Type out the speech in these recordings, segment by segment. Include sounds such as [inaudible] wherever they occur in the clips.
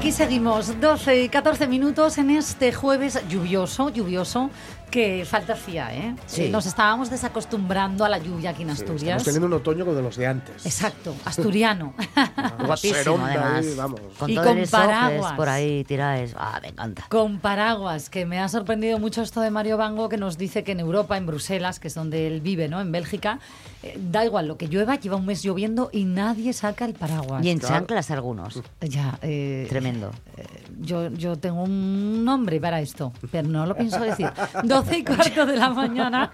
Aquí seguimos, 12 y 14 minutos en este jueves lluvioso, lluvioso, que falta hacía, ¿eh? Sí. Nos estábamos desacostumbrando a la lluvia aquí en Asturias. Estamos teniendo un otoño como de los de antes. Exacto, asturiano. [laughs] Guapísimo, además. ahí, vamos. Con Y con paraguas. por ahí tiráis. Ah, me encanta. Con paraguas, que me ha sorprendido mucho esto de Mario Bango, que nos dice que en Europa, en Bruselas, que es donde él vive, ¿no? En Bélgica, eh, da igual lo que llueva, lleva un mes lloviendo y nadie saca el paraguas. Y en Claro. chanclas algunos. [laughs] Ya, eh, Tremendo. eh, yo, yo tengo un nombre para esto, pero no lo pienso decir. [laughs] 12 y cuarto de la mañana.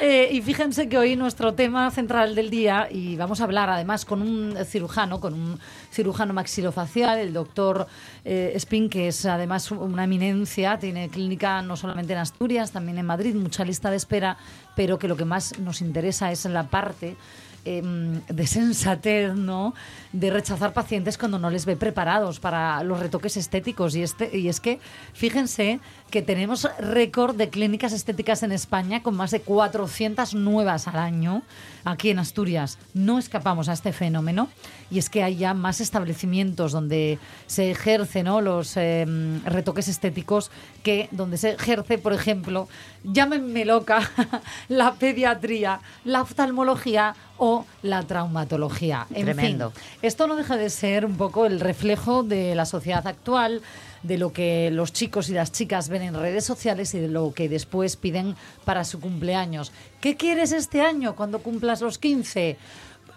Eh, y fíjense que hoy nuestro tema central del día, y vamos a hablar además con un cirujano, con un cirujano maxilofacial, el doctor eh, Spin, que es además una eminencia, tiene clínica no solamente en Asturias, también en Madrid, mucha lista de espera, pero que lo que más nos interesa es la parte em, de sensatez, ¿no? De rechazar pacientes cuando no les ve preparados para los retoques estéticos. Y, este, y es que, fíjense que tenemos récord de clínicas estéticas en España con más de 400 nuevas al año aquí en Asturias. No escapamos a este fenómeno y es que hay ya más establecimientos donde se ejercen ¿no? los em, retoques estéticos que donde se ejerce, por ejemplo, llámenme loca, [laughs] la pediatría, la oftalmología o la traumatología. En Tremendo. fin, esto no deja de ser un poco el reflejo de la sociedad actual, de lo que los chicos y las chicas ven en redes sociales y de lo que después piden para su cumpleaños. ¿Qué quieres este año cuando cumplas los 15?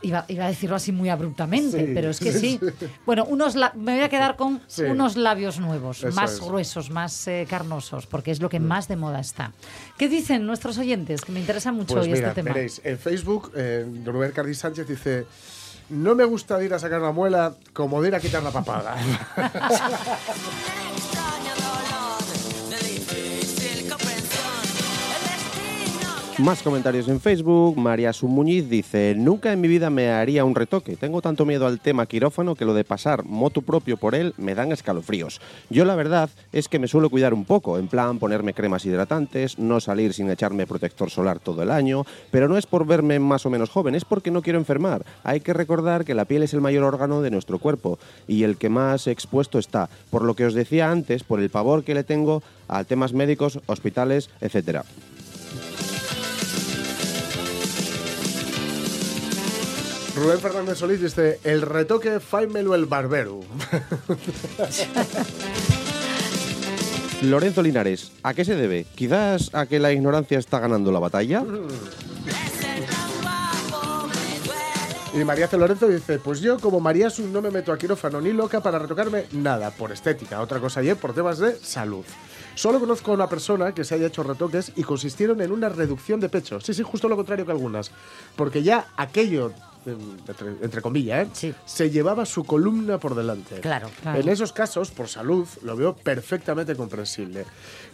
Iba, iba a decirlo así muy abruptamente, Sí, pero es que sí, sí. [laughs] Bueno, unos la- me voy a quedar con Sí. unos labios nuevos, Eso más es. gruesos, más eh, carnosos, porque es lo que más de moda está. ¿Qué dicen nuestros oyentes? Que me interesa mucho Pues hoy mira, este tema. veréis, en Facebook, eh, Rubén Cardi Sánchez dice... No me gusta de ir a sacar la muela como de ir a quitar la papada. [laughs] [laughs] Más comentarios en Facebook. María Sumuñiz dice: Nunca en mi vida me haría un retoque. Tengo tanto miedo al tema quirófano que lo de pasar moto propio por él me dan escalofríos. Yo la verdad es que me suelo cuidar un poco, en plan ponerme cremas hidratantes, no salir sin echarme protector solar todo el año, pero no es por verme más o menos joven, es porque no quiero enfermar. Hay que recordar que la piel es el mayor órgano de nuestro cuerpo y el que más expuesto está, por lo que os decía antes, por el pavor que le tengo a temas médicos, hospitales, etcétera. Rubén Fernández Solís dice, el retoque fáimelo el barbero. [laughs] Lorenzo Linares, ¿a qué se debe? Quizás a que la ignorancia está ganando la batalla. Y María C. Lorenzo dice, pues yo como María Su no me meto a quirófano ni loca para retocarme nada, por estética, otra cosa ayer por temas de salud. Solo conozco a una persona que se haya hecho retoques y consistieron en una reducción de pecho. Sí, sí, justo lo contrario que algunas. Porque ya aquello, entre, entre comillas, ¿eh? Sí. se llevaba su columna por delante. Claro. Claro. En esos casos, por salud, lo veo perfectamente comprensible.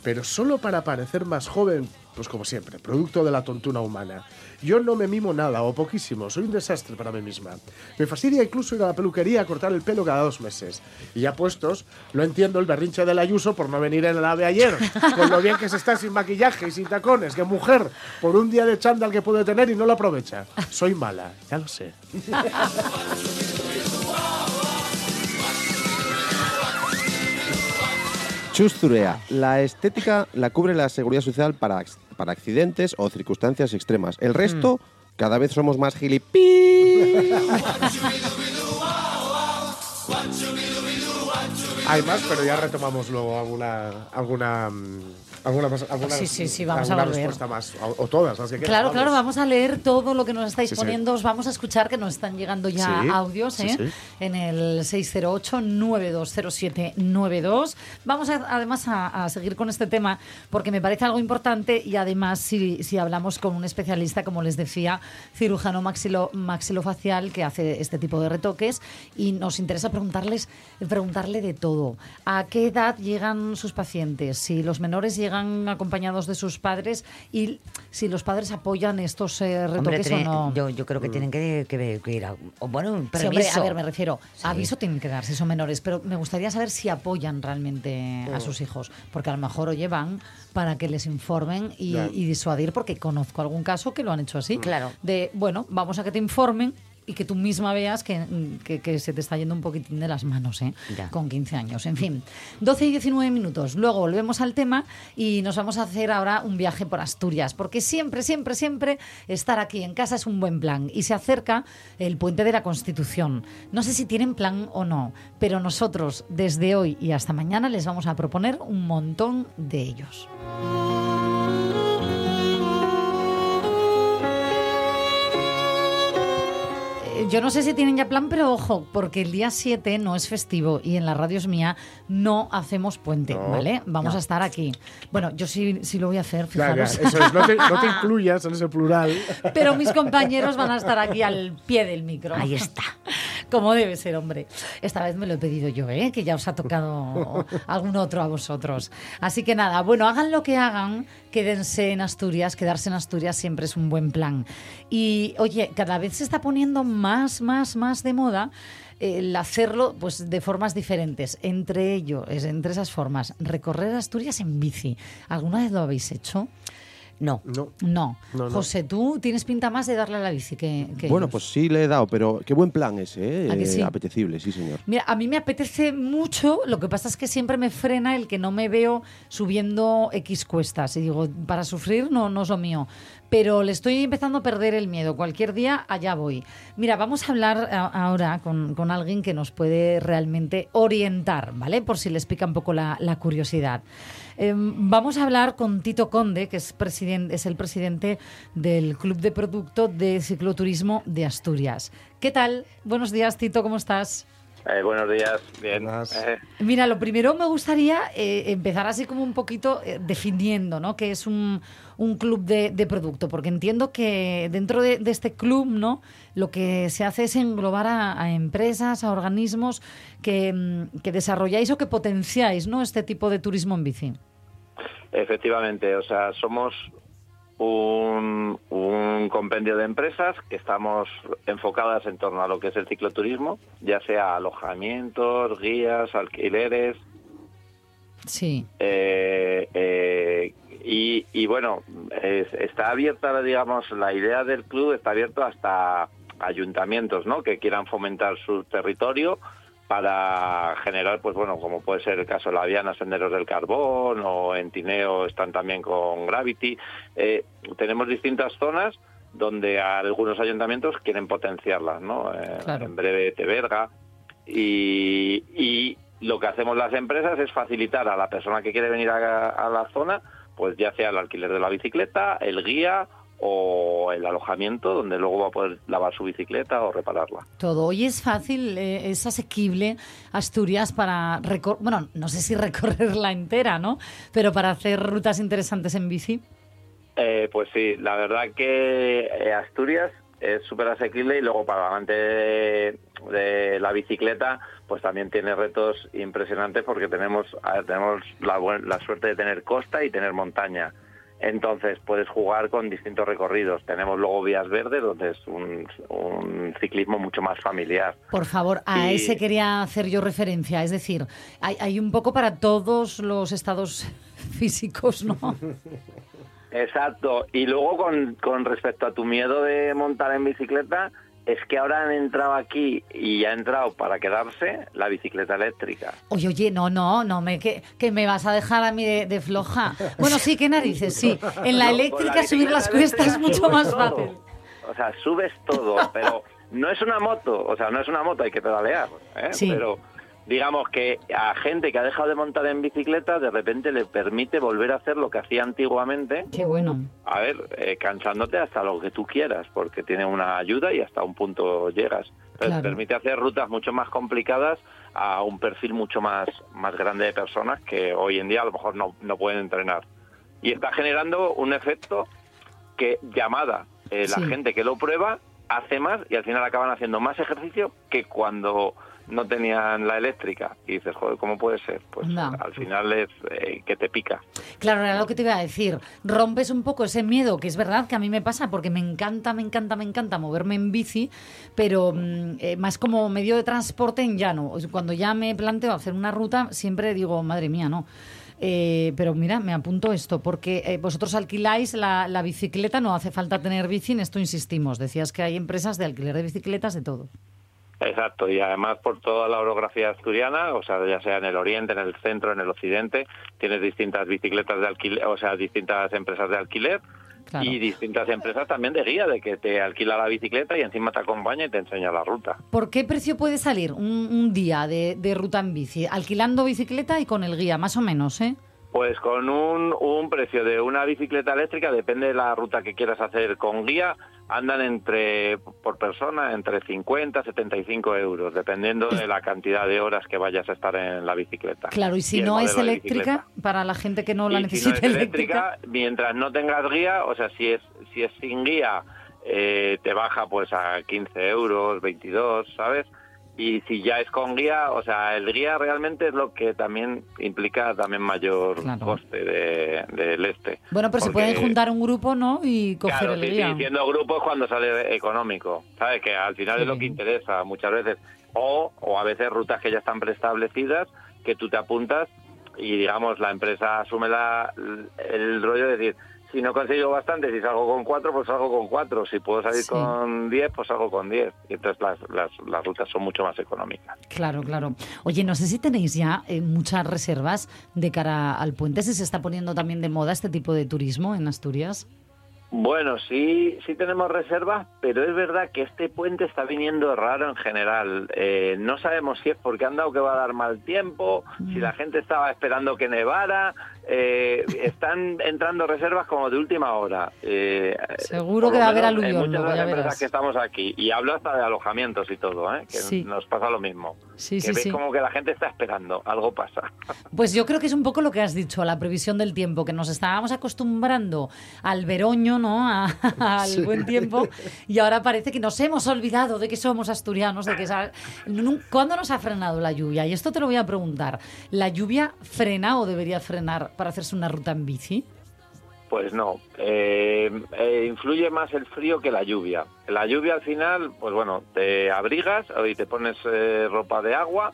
Pero solo para parecer más joven, pues como siempre, producto de la tontuna humana. Yo no me mimo nada o poquísimo, soy un desastre para mí misma. Me fastidia incluso ir a la peluquería a cortar el pelo cada dos meses. Y ya puestos, lo entiendo el berrinche del Ayuso por no venir en el ave ayer, con lo bien que se está sin maquillaje y sin tacones, que mujer, por un día de chándal que puede tener y no lo aprovecha. Soy mala, ya lo sé. Chusturea, la estética la cubre la seguridad social para, para accidentes o circunstancias extremas. El resto, cada vez somos más gilipí. [laughs] [laughs] Hay más, pero ya retomamos luego alguna alguna mm, alguna alguna, Sí, sí, sí, vamos a alguna respuesta más o, o todas las que Claro, claro, vamos a leer todo lo que nos estáis Sí, sí. poniendo. Os vamos a escuchar que nos están llegando ya audios ¿eh? en el 608-920792. Vamos a- además a, a seguir con este tema porque me parece algo importante y además si, si hablamos con un especialista, como les decía, cirujano maxilo, maxilofacial que hace este tipo de retoques y nos interesa preguntarles, preguntarle de todo. Todo. ¿A qué edad llegan sus pacientes? Si los menores llegan acompañados de sus padres y si los padres apoyan estos eh, Hombre, retoques o no. yo, yo creo que tienen que, que- que ir a... o bueno, un Sí, hombre, permiso. a ver, me refiero, Sí. aviso tienen que dar si son menores, pero me gustaría saber si apoyan realmente a sus hijos, porque a lo mejor oye van para que les informen y, Claro. y disuadir, porque conozco algún caso que lo han hecho así. Claro. De, bueno, vamos a que te informen y que tú misma veas que, que- que se te está yendo un poquitín de las manos, ¿eh? Ya. Con 15 años. En fin, 12 y 19 minutos. Luego volvemos al tema y nos vamos a hacer ahora un viaje por Asturias, porque siempre, siempre, siempre estar aquí en casa es un buen plan. Y se acerca el puente de la Constitución. No sé si tienen plan o no, pero nosotros desde hoy y hasta mañana les vamos a proponer un montón de ellos. Yo no sé si tienen ya plan, pero ojo, porque el día 7 no es festivo y en la radio es mía no hacemos puente, No. ¿vale? Vamos No. a estar aquí. Bueno, yo sí, sí lo voy a hacer, fijaros. eso es, no te, no te [laughs] incluyas en ese plural. Pero mis compañeros van a estar aquí al pie del micro. Ahí está. [laughs] Como debe ser, hombre. Esta vez me lo he pedido yo, ¿eh? que ya os ha tocado [laughs] algún otro a vosotros. Así que nada, bueno, hagan lo que hagan, quédense en Asturias. Quedarse en Asturias siempre es un buen plan. Y oye, cada vez se está poniendo más, más, más de moda el hacerlo pues de formas diferentes. Entre ellos, entre esas formas, recorrer Asturias en bici. ¿Alguna vez lo habéis hecho? No. No. No. No, no. José, tú tienes pinta más de darle a la bici que, que Bueno, ellos. pues sí le he dado, pero qué buen plan ese, ¿eh? ¿A que sí? Apetecible, sí, señor. Mira, a mí me apetece mucho, lo que pasa es que siempre me frena el que no me veo subiendo X cuestas. Y digo, para sufrir no, no es lo mío. Pero le estoy empezando a perder el miedo. Cualquier día allá voy. Mira, vamos a hablar a- ahora con, con alguien que nos puede realmente orientar, ¿vale? Por si les pica un poco la, la curiosidad. Em, vamos a hablar con Tito Conde, que es, es el presidente del Club de Producto de Cicloturismo de Asturias. ¿Qué tal? Buenos días, Tito, ¿cómo estás? Eh, buenos días, bien. Buenas. Eh, Mira, lo primero me gustaría eh, empezar así como un poquito eh, definiendo, ¿no? Que es un, un club de, de producto, porque entiendo que dentro de, de este club, ¿no? Lo que se hace es englobar a, a empresas, a organismos que, mm, que desarrolláis o que potenciáis, ¿no? Este tipo de turismo en bici. efectivamente, o sea, somos un, un compendio de empresas que estamos enfocadas en torno a lo que es el cicloturismo, ya sea alojamientos, guías, alquileres, Sí. eh, eh, y, y bueno, es- está abierta, digamos, la idea del club está abierto hasta ayuntamientos, ¿no? Que quieran fomentar su territorio para generar, pues bueno, como puede ser el caso de la Viana Senderos del Carbón o en Tineo están también con Gravity. Eh, tenemos distintas zonas donde algunos ayuntamientos quieren potenciarlas, ¿no? Eh, Claro. En breve Teberga. Y, y lo que hacemos las empresas es facilitar a la persona que quiere venir a, a la zona, pues ya sea el alquiler de la bicicleta, el guía o el alojamiento donde luego va a poder lavar su bicicleta o repararla. Todo. Hoy es fácil, eh, es asequible Asturias para recor bueno, no sé si [laughs] recorrerla entera, ¿no? Pero para hacer rutas interesantes en bici. Eh, pues sí, la verdad que eh, Asturias es súper asequible y luego para el amante de, de la bicicleta pues también tiene retos impresionantes porque tenemos, tenemos la, la suerte de tener costa y tener montaña. Entonces puedes jugar con distintos recorridos. Tenemos luego vías verdes donde es un, un ciclismo mucho más familiar. Por favor, a Y- ese quería hacer yo referencia. Es decir, hay, hay un poco para todos los estados [laughs] físicos, ¿no? Exacto. Y luego con, con respecto a tu miedo de montar en bicicleta, es que ahora han entrado aquí y ha entrado para quedarse la bicicleta eléctrica. Oye, oye, no, no, no, me, que, que me vas a dejar a mí de, de floja. Bueno, sí, qué narices, sí. En la No, eléctrica la subir las cuestas es mucho más todo. fácil. O sea, subes todo, pero no es una moto, o sea, no es una moto, hay que pedalear, ¿eh? Sí. Pero digamos que a gente que ha dejado de montar en bicicleta, de repente le permite volver a hacer lo que hacía antiguamente, Qué bueno. a ver, eh, cansándote hasta lo que tú quieras, porque tiene una ayuda y hasta un punto llegas. Entonces, Claro. permite hacer rutas mucho más complicadas a un perfil mucho más, más grande de personas que hoy en día a lo mejor no, no pueden entrenar. Y está generando un efecto que llamada eh, la Sí. gente que lo prueba hace más y al final acaban haciendo más ejercicio que cuando no tenían la eléctrica. Y dices, joder, ¿cómo puede ser? Pues No. al final es eh, que te pica. Claro, era lo que te iba a decir. Rompes un poco ese miedo, que es verdad que a mí me pasa, porque me encanta, me encanta, me encanta moverme en bici, pero mm, eh, más como medio de transporte en llano. Cuando ya me planteo hacer una ruta, siempre digo, madre mía, no. Eh, pero mira, me apunto esto, porque eh, vosotros alquiláis la, la bicicleta, no hace falta tener bici, en esto insistimos. Decías que hay empresas de alquiler de bicicletas de todo. Exacto, y además por toda la orografía asturiana, o sea, ya sea en el oriente, en el centro, en el occidente, tienes distintas bicicletas de alquiler, o sea, distintas empresas de alquiler Claro. y distintas empresas también de guía, de que te alquila la bicicleta y encima te acompaña y te enseña la ruta. ¿Por qué precio puede salir un, un día de, de ruta en bici? Alquilando bicicleta y con el guía, más o menos, ¿eh? Pues con un, un precio de una bicicleta eléctrica, depende de la ruta que quieras hacer con guía, andan entre, por persona, entre 50 y 75 euros, dependiendo de la cantidad de horas que vayas a estar en la bicicleta. Claro, y si no es eléctrica, para la gente que no la Y si no necesita es eléctrica, mientras no tengas guía, o sea, si es, si es sin guía, eh, te baja pues a 15 euros, 22, ¿sabes? Y si ya es con guía, o sea, el guía realmente es lo que también implica también mayor Claro. coste de- del este. Bueno, pero se pueden juntar un grupo, ¿no? Y coger Claro, el sí, guía. sí, siendo grupos cuando sale económico, ¿sabes? Que al final es lo que interesa muchas veces. O, o a veces rutas que ya están preestablecidas, que tú te apuntas y, digamos, la empresa asume la, el rollo de decir, si no consigo bastante, si salgo con cuatro, pues salgo con cuatro. Si puedo salir Sí. con diez, pues salgo con diez. Y entonces las, las, las rutas son mucho más económicas. Claro, claro. Oye, no sé si tenéis ya eh, muchas reservas de cara al puente, si se está poniendo también de moda este tipo de turismo en Asturias. Bueno, sí, sí tenemos reservas, pero es verdad que este puente está viniendo raro en general. Eh, no sabemos si es porque han dado que va a dar mal tiempo, si la gente estaba esperando que nevara. eh, están entrando reservas como de última hora. Eh, Seguro que va a haber en aluvión muchas de luego, las ya empresas verás. que estamos aquí. Y hablo hasta de alojamientos y todo, ¿eh? que Sí. nos pasa lo mismo. Sí, que sí, ves sí. como que la gente está esperando, algo pasa. [laughs] Pues yo creo que es un poco lo que has dicho, la previsión del tiempo, que nos estábamos acostumbrando al veroño, ¿no? A- [laughs] al buen tiempo, y ahora parece que nos hemos olvidado de que somos asturianos, de que ¿cuándo nos ha frenado la lluvia? Y esto te lo voy a preguntar. ¿La lluvia frena o debería frenar para hacerse una ruta en bici? Pues no, eh, eh, influye más el frío que la lluvia. La lluvia al final, pues bueno, te abrigas y te pones eh, ropa de agua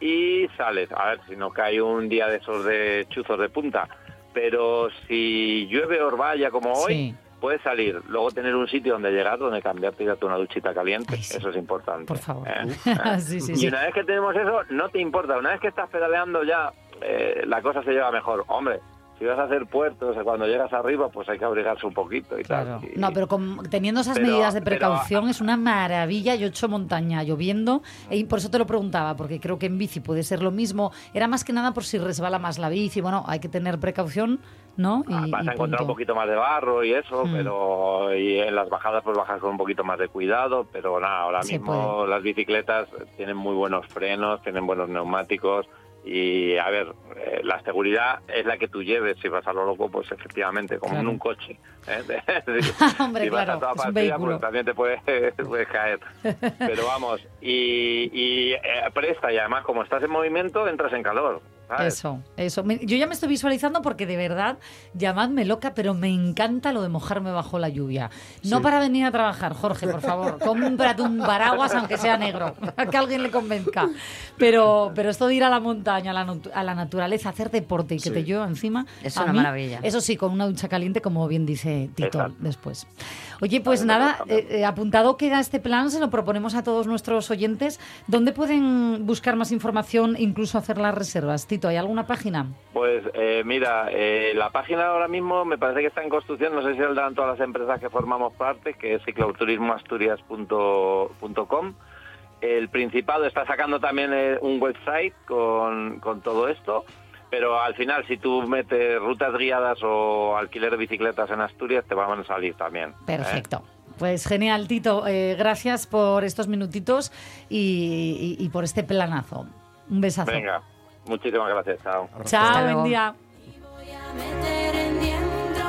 y sales. A ver, si no cae un día de esos de chuzos de punta. Pero si llueve orvalla como hoy, Sí. Puedes salir. Luego tener un sitio donde llegar, donde cambiarte y darte una duchita caliente. Ay, sí. Eso es importante. Por favor. ¿eh? [laughs] Sí, sí, y una vez que tenemos eso, no te importa. Una vez que estás pedaleando ya, eh, la cosa se lleva mejor. Hombre, si vas a hacer puertos, cuando llegas arriba, pues hay que abrigarse un poquito y Claro. tal. Y- No, pero con- teniendo esas Pero- medidas de pero- precaución es una maravilla. Yo he hecho montaña lloviendo y por eso te lo preguntaba, porque creo que en bici puede ser lo mismo. Era más que nada por si resbala más la bici. Bueno, hay que tener precaución, ¿no? Y, Ah, vas y a encontrar un poquito más de barro y eso, Mm. pero y en las bajadas pues bajas con un poquito más de cuidado, pero nada, ahora Se mismo puede. las bicicletas tienen muy buenos frenos, tienen buenos neumáticos y a ver, eh, la seguridad es la que tú lleves, si vas a lo loco, pues efectivamente, como Claro. en un coche. ¿eh? [laughs] [laughs] Hombre, si vas claro, a toda partida, pues también te puedes, [laughs] puedes caer. Pero vamos, y, y, eh, presta, y además como estás en movimiento, entras en calor. ¿Sabes? Eso, eso. Yo ya me estoy visualizando porque de verdad, llamadme loca, pero me encanta lo de mojarme bajo la lluvia. No para venir a trabajar, Jorge, por favor. [laughs] Cómprate un paraguas, aunque sea negro, que alguien le convenzca. Pero, pero esto de ir a la montaña, a la, a la naturaleza, hacer deporte y que Sí. te llueva encima. Es a una mí, maravilla. Eso sí, con una ducha caliente, como bien dice Tito Exacto. después. Oye, pues nada, eh, eh, apuntado queda este plan, se lo proponemos a todos nuestros oyentes. ¿Dónde pueden buscar más información, incluso hacer las reservas? Tito, ¿hay alguna página? Pues eh, mira, eh, la página ahora mismo me parece que está en construcción, no sé si saldrán todas las empresas que formamos parte, que es cicloturismoasturias.com. El Principado está sacando también un website con, con todo esto, pero al final si tú metes rutas guiadas o alquiler de bicicletas en Asturias te van a salir también. ¿eh? Perfecto. Pues genial, Tito. Eh, gracias por estos minutitos y, y- y por este planazo. Un besazo. Venga, muchísimas gracias, chao. Chao, buen día. Voy a meter en dentro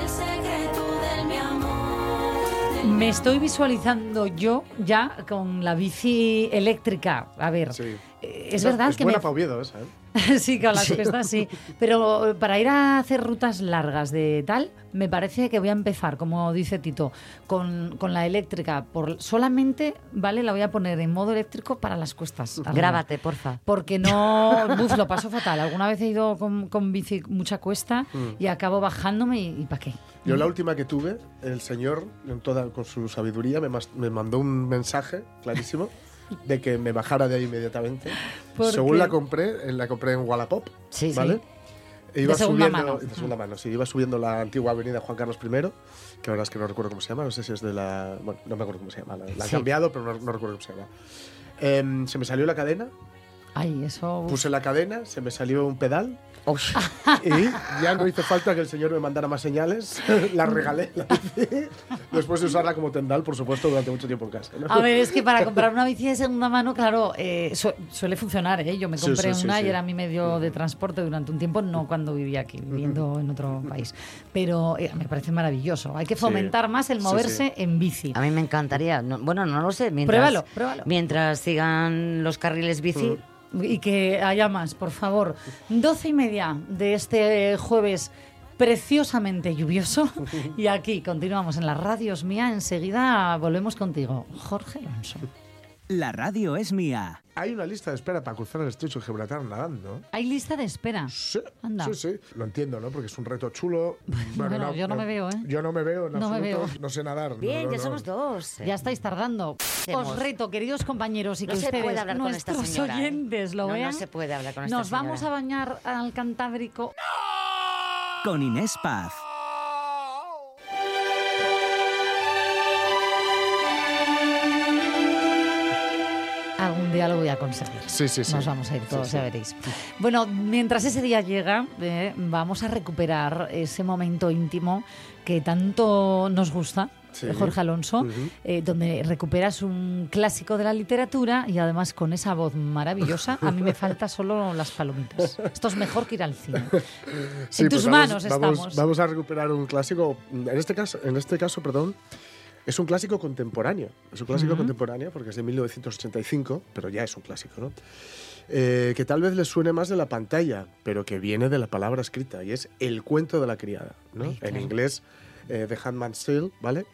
el secreto de mi amor, de Me estoy visualizando yo ya con la bici eléctrica. A ver, Sí. eh, es verdad es que buena me... esa, ¿eh? [laughs] sí, con las cuestas sí. Pero eh, para ir a hacer rutas largas de tal, me parece que voy a empezar, como dice Tito, con, con la eléctrica. Por, solamente, ¿vale? La voy a poner en modo eléctrico para las cuestas. arriba. Grábate, porfa. Porque no, [laughs] buf, lo paso fatal. Alguna vez he ido con, con bici mucha cuesta Mm. y acabo bajándome y, ¿para qué? Yo la última que tuve, el señor, en toda, con su sabiduría, me, mas- me mandó un mensaje clarísimo [laughs] de que me bajara de ahí inmediatamente. ¿Por Según qué? la compré, en- la compré en Wallapop, Sí, sí. ¿vale? E De segunda subiendo, mano. De segunda mano, sí. Iba subiendo la antigua avenida Juan Carlos I, que ahora es que no recuerdo cómo se llama, no sé si es de la... Bueno, no me acuerdo cómo se llama, la, la han Sí. cambiado, pero no, no recuerdo cómo se llama. Em, se me salió la cadena, Ay, eso... puse la cadena, se me salió un pedal y ya no hizo falta que el señor me mandara más señales. [laughs] la regalé, la bici, después de usarla como tendal, por supuesto, durante mucho tiempo en casa. ¿no? A ver, es que para comprar una bici de segunda mano, claro, eh, su- suele funcionar, ¿eh? Yo me compré sí, sí, una sí. y era mi medio de transporte durante un tiempo, no cuando vivía aquí, viviendo en otro país. Pero eh, me parece maravilloso. Hay que fomentar más el moverse sí. en bici. a mí me encantaría. No- bueno, no lo sé. Mientras, Pruébalo, pruébalo. Mientras sigan los carriles bici, Y que haya más, por favor. Doce y media de este jueves preciosamente lluvioso. [laughs] Y aquí continuamos en las radios mía. Enseguida volvemos contigo, Jorge Alonso. La radio es mía. Hay una lista de espera para cruzar el estrecho de Gibraltar nadando. Hay lista de espera. Sí, Anda. sí, sí. Lo entiendo, ¿no? Porque es un reto chulo. [laughs] Bueno, yo no me veo, ¿eh? Yo no me veo, en No me veo. No sé nadar. no, bien, no, ya no. somos dos. Ya estáis tardando. Hacemos. Os reto, queridos compañeros, y No que se ustedes, puede hablar con esta nuestros señora, ¿eh? oyentes, lo No, no vean. se puede hablar con esta Nos vamos a bañar al Cantábrico. Con Inés Paz. Día lo voy a conseguir. Sí, sí, sí. Nos vamos a ir todos, sí. ya veréis. Bueno, mientras ese día llega, eh, vamos a recuperar ese momento íntimo que tanto nos gusta, Sí. Jorge Alonso, eh, donde recuperas un clásico de la literatura y además con esa voz maravillosa. A mí me [laughs] falta solo las palomitas. Esto es mejor que ir al cine. Sí, en pues tus vamos- manos vamos, estamos. Vamos a recuperar un clásico. En este caso, en este caso perdón, es un clásico contemporáneo. Es un clásico contemporáneo porque es de 1985, pero ya es un clásico, ¿no? Eh, que tal vez les suene más de la pantalla, pero que viene de la palabra escrita y es El cuento de la criada, ¿no? Ay, en inglés, eh, The Handmaid's Tale, ¿vale?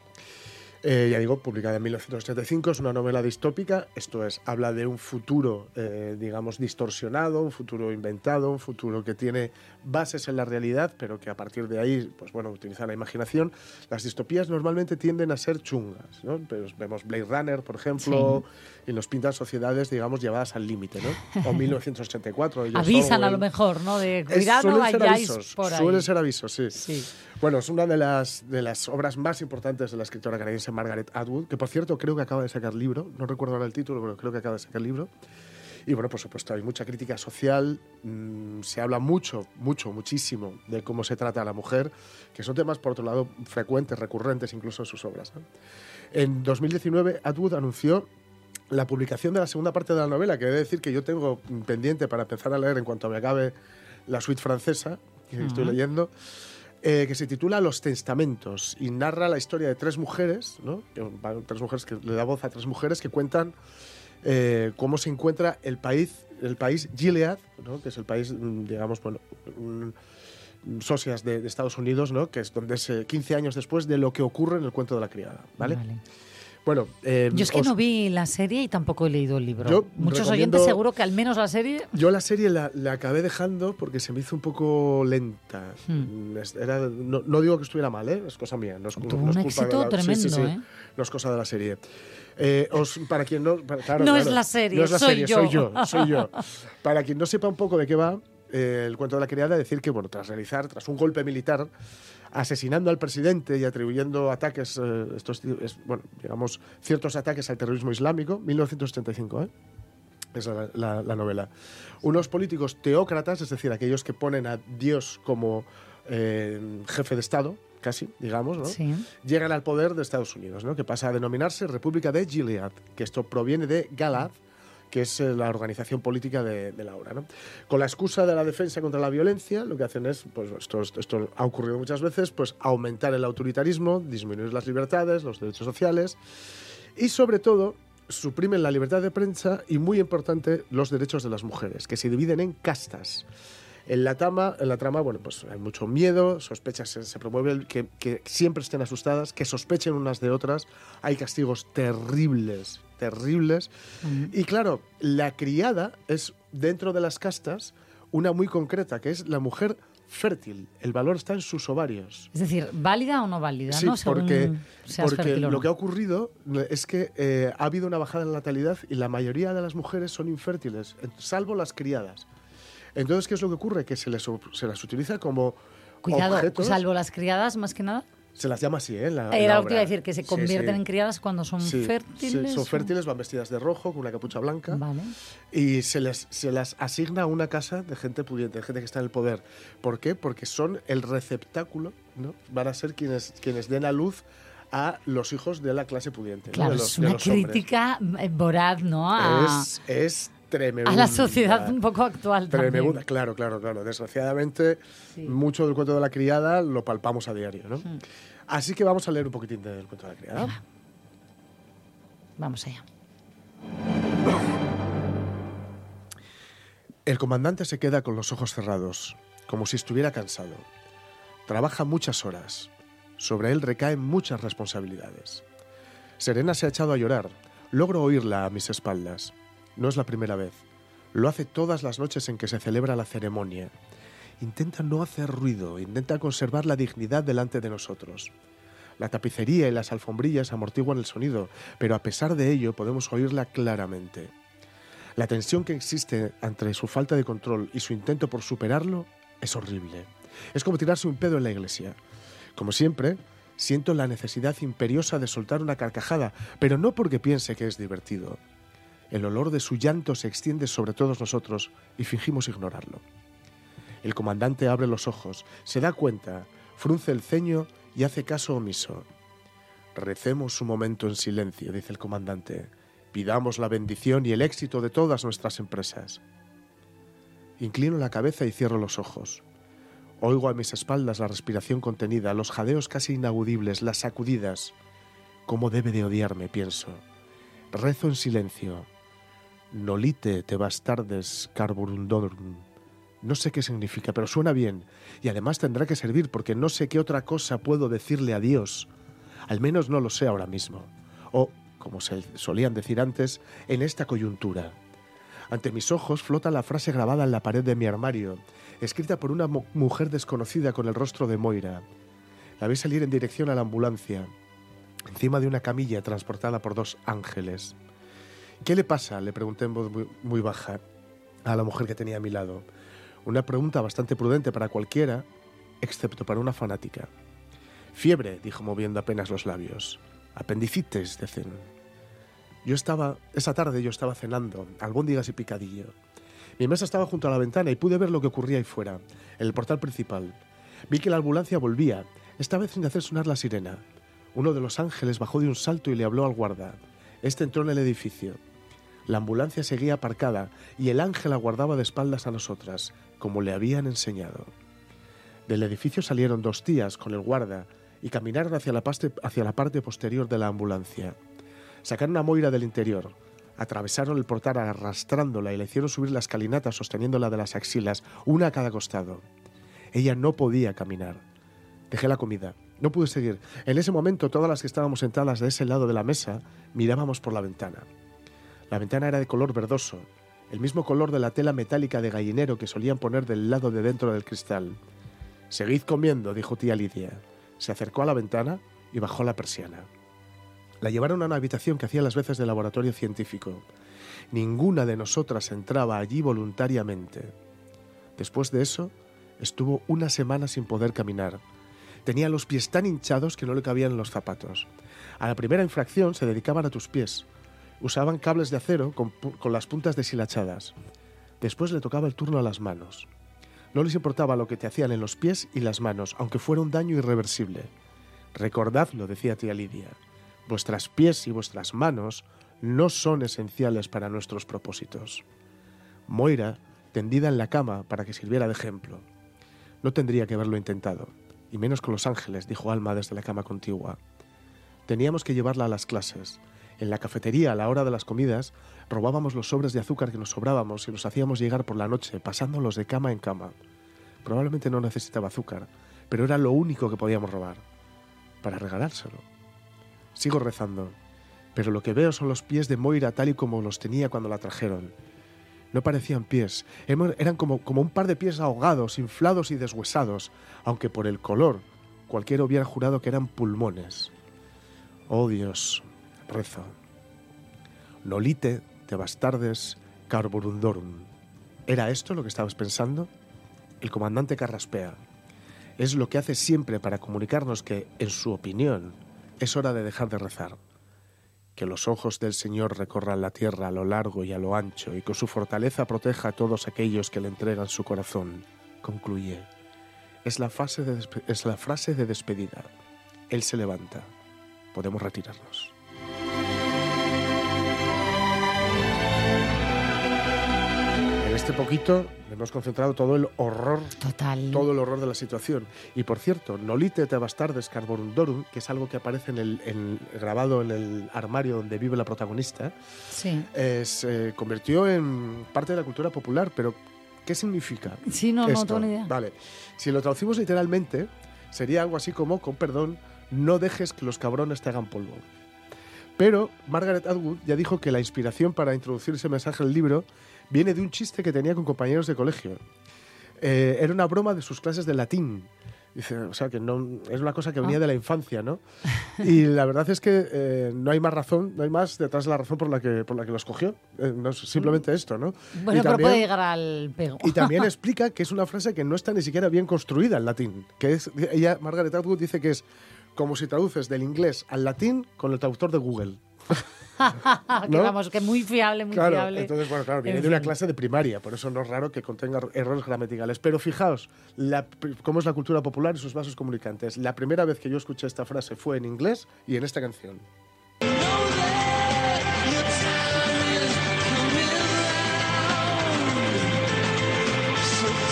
Eh, ya digo, publicada en 1985, es una novela distópica, esto es, habla de un futuro, eh, digamos, distorsionado, un futuro inventado, un futuro que tiene bases en la realidad, pero que a partir de ahí, pues bueno, utiliza la imaginación. Las distopías normalmente tienden a ser chungas, ¿no? Pues vemos Blade Runner, por ejemplo, y nos pintan sociedades, digamos, llevadas al límite, ¿no? O 1984. de George Avisan a lo mejor, ¿no? De Es- cuidado, suelen ser vayáis avisos, por ahí. Suelen ser avisos, sí. Sí. Bueno, es una de las, de las obras más importantes de la escritora canadiense Margaret Atwood, que por cierto creo que acaba de sacar libro, no recuerdo ahora el título, pero creo que acaba de sacar libro. Y bueno, por supuesto, hay mucha crítica social, mm, se habla mucho, mucho, muchísimo de cómo se trata a la mujer, que son temas, por otro lado, frecuentes, recurrentes incluso en sus obras. ¿no? En 2019, Atwood anunció la publicación de la segunda parte de la novela, que he de decir que yo tengo pendiente para empezar a leer en cuanto me acabe la suite francesa, que estoy leyendo, eh, que se titula Los Testamentos y narra la historia de tres mujeres, ¿no? Tres mujeres que le da voz a tres mujeres que cuentan eh, cómo se encuentra el país, el país Gilead, ¿no? que es el país, mm, digamos, bueno, mm, socias de, de Estados Unidos, ¿no? que es donde es eh, 15 años después de lo que ocurre en el cuento de la criada. ¿vale? Vale. Bueno, eh, Yo es que os- no vi la serie y tampoco he leído el libro. Yo Muchos recomiendo- oyentes seguro que al menos la serie... Yo la serie la, la acabé dejando porque se me hizo un poco lenta. Hmm. Mm, Era, no, no digo que estuviera mal, ¿eh? es cosa mía. No es, Tuvo no un es culpa éxito la, sí, sí, tremendo, sí. ¿eh? No es cosa de la serie. Eh, os- para quien no. para- claro, No claro, es la serie, no es la soy serie, yo. soy yo. Soy [laughs] yo. Para quien no sepa un poco de qué va, eh, el cuento de la criada, decir que, bueno, tras realizar, tras un golpe militar, asesinando al presidente y atribuyendo ataques, eh, estos, es- bueno, digamos, ciertos ataques al terrorismo islámico, 1975, ¿eh? es la, la- la novela. Unos políticos teócratas, es decir, aquellos que ponen a Dios como eh, jefe de Estado, casi, digamos, ¿no? Sí. llegan al poder de Estados Unidos, ¿no? que pasa a denominarse República de Gilead, que esto proviene de Galad, que es eh, la organización política de, de la obra. ¿no? Con la excusa de la defensa contra la violencia, lo que hacen es, pues esto, esto ha ocurrido muchas veces, pues aumentar el autoritarismo, disminuir las libertades, los derechos sociales y sobre todo suprimen la libertad de prensa y, muy importante, los derechos de las mujeres, que se dividen en castas. En la, trama, en la trama, bueno, pues hay mucho miedo, sospechas, se, se promueve que, que siempre estén asustadas, que sospechen unas de otras, hay castigos terribles, terribles. Y claro, la criada es, dentro de las castas, una muy concreta, que es la mujer fértil. El valor está en sus ovarios. Es decir, ¿válida o no válida? Sí, ¿no? Según porque, porque lo no. que ha ocurrido es que eh, ha habido una bajada en la natalidad y la mayoría de las mujeres son infértiles, eh, salvo las criadas. Entonces, ¿qué es lo que ocurre? Que se les, se las utiliza como Cuidado, objetos. salvo las criadas, más que nada. Se las llama así, ¿eh? la- Era lo que iba a decir, que se convierten sí. en criadas cuando son Sí, fértiles. son fértiles, van vestidas de rojo, con una capucha blanca. Vale. Y se les, se las asigna a una casa de gente pudiente, de gente que está en el poder. ¿Por qué? Porque son el receptáculo, ¿no? Van a ser quienes, quienes den a luz a los hijos de la clase pudiente. ¿no? Claro, de los, es de una los hombres. crítica eh, voraz, ¿no? A, Es, es a la sociedad un poco actual también. Tremenda, claro, claro, claro. Desgraciadamente, Sí. mucho del cuento de la criada lo palpamos a diario, ¿no? Así que vamos a leer un poquitín del cuento de la criada. Venga. Vamos allá. El comandante se queda con los ojos cerrados, como si estuviera cansado. Trabaja muchas horas. Sobre él recaen muchas responsabilidades. Serena se ha echado a llorar. Logro oírla a mis espaldas. No es la primera vez. Lo hace todas las noches en que se celebra la ceremonia. Intenta no hacer ruido, intenta conservar la dignidad delante de nosotros. La tapicería y las alfombrillas amortiguan el sonido, pero a pesar de ello podemos oírla claramente. La tensión que existe entre su falta de control y su intento por superarlo es horrible. Es como tirarse un pedo en la iglesia. Como siempre, siento la necesidad imperiosa de soltar una carcajada, pero no porque piense que es divertido. El olor de su llanto se extiende sobre todos nosotros y fingimos ignorarlo. El comandante abre los ojos, se da cuenta, frunce el ceño y hace caso omiso. Recemos un momento en silencio, dice el comandante. Pidamos la bendición y el éxito de todas nuestras empresas. Inclino la cabeza y cierro los ojos. Oigo a mis espaldas la respiración contenida, los jadeos casi inaudibles, las sacudidas. ¿Cómo debe de odiarme? pienso. Rezo en silencio. Nolite te bastardes carborundorum. No sé qué significa, pero suena bien. Y además tendrá que servir porque no sé qué otra cosa puedo decirle a Dios. Al menos no lo sé ahora mismo. O, como se solían decir antes, en esta coyuntura. Ante mis ojos flota la frase grabada en la pared de mi armario, escrita por una mu- mujer desconocida con el rostro de Moira. La vi salir en dirección a la ambulancia, encima de una camilla transportada por dos ángeles. ¿Qué le pasa? Le pregunté en voz muy, baja a la mujer que tenía a mi lado. Una pregunta bastante prudente para cualquiera, excepto para una fanática. Fiebre, dijo moviendo apenas los labios. Apendicitis, dicen. Yo estaba, esa tarde yo estaba cenando, albóndigas y picadillo. Mi mesa estaba junto a la ventana y pude ver lo que ocurría ahí fuera, en el portal principal. Vi que la ambulancia volvía, esta vez sin hacer sonar la sirena. Uno de los ángeles bajó de un salto y le habló al guarda. Este entró en el edificio. La ambulancia seguía aparcada y el ángel aguardaba de espaldas a nosotras, como le habían enseñado. Del edificio salieron dos tías con el guarda y caminaron hacia la, parte posterior de la ambulancia. Sacaron a Moira del interior, atravesaron el portal arrastrándola y le hicieron subir la escalinata sosteniéndola de las axilas, una a cada costado. Ella no podía caminar. Dejé la comida. No pude seguir. En ese momento, todas las que estábamos sentadas de ese lado de la mesa mirábamos por la ventana. La ventana era de color verdoso, el mismo color de la tela metálica de gallinero que solían poner del lado de dentro del cristal. Seguid comiendo, dijo tía Lidia. Se acercó a la ventana y bajó la persiana. La llevaron a una habitación que hacía las veces de laboratorio científico. Ninguna de nosotras entraba allí voluntariamente. Después de eso, estuvo una semana sin poder caminar. Tenía los pies tan hinchados que no le cabían los zapatos. A la primera infracción se dedicaban a tus pies. Usaban cables de acero con, las puntas deshilachadas. Después le tocaba el turno a las manos. No les importaba lo que te hacían en los pies y las manos, aunque fuera un daño irreversible. Recordadlo, decía tía Lidia. Vuestras pies y vuestras manos no son esenciales para nuestros propósitos. Moira, tendida en la cama para que sirviera de ejemplo. No tendría que haberlo intentado, y menos con los ángeles, dijo Alma desde la cama contigua. Teníamos que llevarla a las clases. En la cafetería, a la hora de las comidas, robábamos los sobres de azúcar que nos sobrábamos y los hacíamos llegar por la noche, pasándolos de cama en cama. Probablemente no necesitaba azúcar, pero era lo único que podíamos robar, para regalárselo. Sigo rezando, pero lo que veo son los pies de Moira tal y como los tenía cuando la trajeron. No parecían pies, eran como, como un par de pies ahogados, inflados y deshuesados, aunque por el color cualquiera hubiera jurado que eran pulmones. Oh Dios, rezo. Nolite de bastardes carborundorum. ¿Era esto lo que estabas pensando? El comandante carraspea. Es lo que hace siempre para comunicarnos que, en su opinión, es hora de dejar de rezar. Que los ojos del Señor recorran la tierra a lo largo y a lo ancho y con su fortaleza proteja a todos aquellos que le entregan su corazón. Concluye. Es la, fase de es la frase de despedida. Él se levanta. Podemos retirarnos. Este poquito hemos concentrado todo el horror Total. todo el horror de la situación. Y por cierto, Nolite te bastardes carborundorum, que es algo que aparece en el, en- grabado en el armario donde vive la protagonista, Sí. eh, se convirtió en parte de la cultura popular, pero ¿qué significa? Sí, no, no tengo ni idea. Vale, si lo traducimos literalmente, sería algo así como, con perdón, no dejes que los cabrones te hagan polvo. Pero Margaret Atwood ya dijo que la inspiración para introducir ese mensaje en el libro viene de un chiste que tenía con compañeros de colegio. Eh, era una broma de sus clases de latín. Dice, o sea, que no, es una cosa que venía Ah. de la infancia, ¿no? Y la verdad es que eh, no hay más razón, no hay más detrás de la razón por la que, por la que lo escogió. Eh, no es simplemente esto, ¿no? Mm. Bueno, Y pero también- puede llegar al pego. y también [laughs] explica que es una frase que no está ni siquiera bien construida en latín. Que es, ella, Margaret Atwood, dice que es como si traduces del inglés al latín con el traductor de Google. [laughs] que ¿no? vamos, que muy fiable, muy Claro, fiable. entonces, bueno, claro, viene En de una fin. clase de primaria, por eso no es raro que contenga errores gramaticales. Pero fijaos, la, cómo es la cultura popular y sus vasos comunicantes. La primera vez que yo escuché esta frase fue en inglés y en esta canción.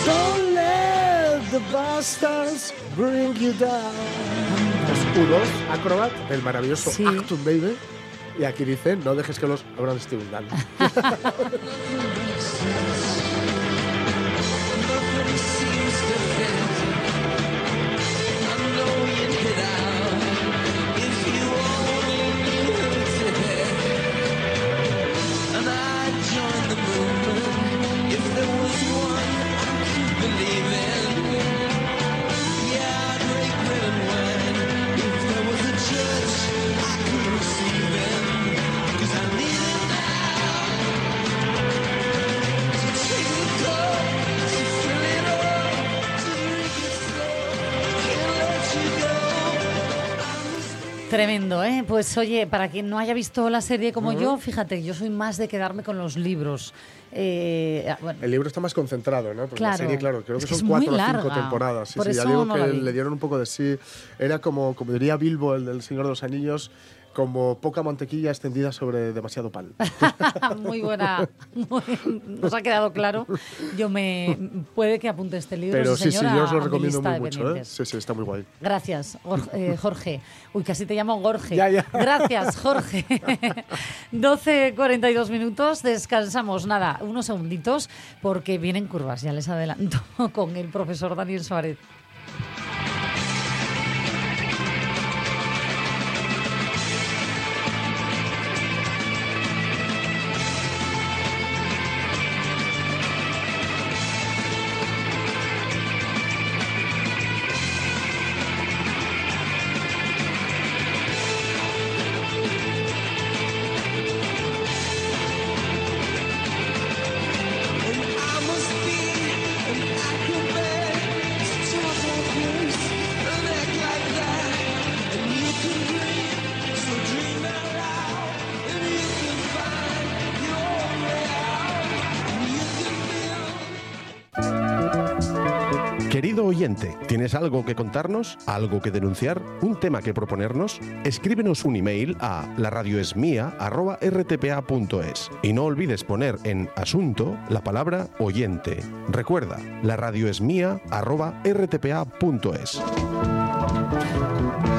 Don't let the bastards bring you down. Es U2, Acrobat, del maravilloso Sí. Baby. Y aquí dice, no dejes que los abran este hundan. [laughs] Tremendo, ¿eh? Pues oye, para quien no haya visto la serie como yo, fíjate, yo soy más de quedarme con los libros. Eh, ah, bueno, El libro está más concentrado, ¿no? Porque la Claro. serie, claro, creo Es que son cuatro o cinco temporadas. Sí, Por sí, ya eso digo no que vi. le dieron un poco de sí. Era como, como diría Bilbo, el del Señor de los Anillos, como poca mantequilla extendida sobre demasiado pan. [laughs] muy buena. muy- nos ha quedado claro. Yo me. Puede que apunte este libro. Pero sí, sí, yo os lo recomiendo muy mucho. ¿eh? Sí, sí, está muy guay. Gracias, eh, Jorge. Uy, casi te llamo Jorge. Ya, ya. Gracias, Jorge. [laughs] 12.42 minutos, descansamos, nada, unos segunditos, porque vienen curvas, ya les adelanto, [laughs] con el profesor Daniel Suárez. ¿Tienes algo que contarnos? ¿Algo que denunciar? ¿Un tema que proponernos? Escríbenos un email a laradioesmia.rtpa.es y no olvides poner en asunto la palabra oyente. Recuerda, la radio es mía rtpa.es.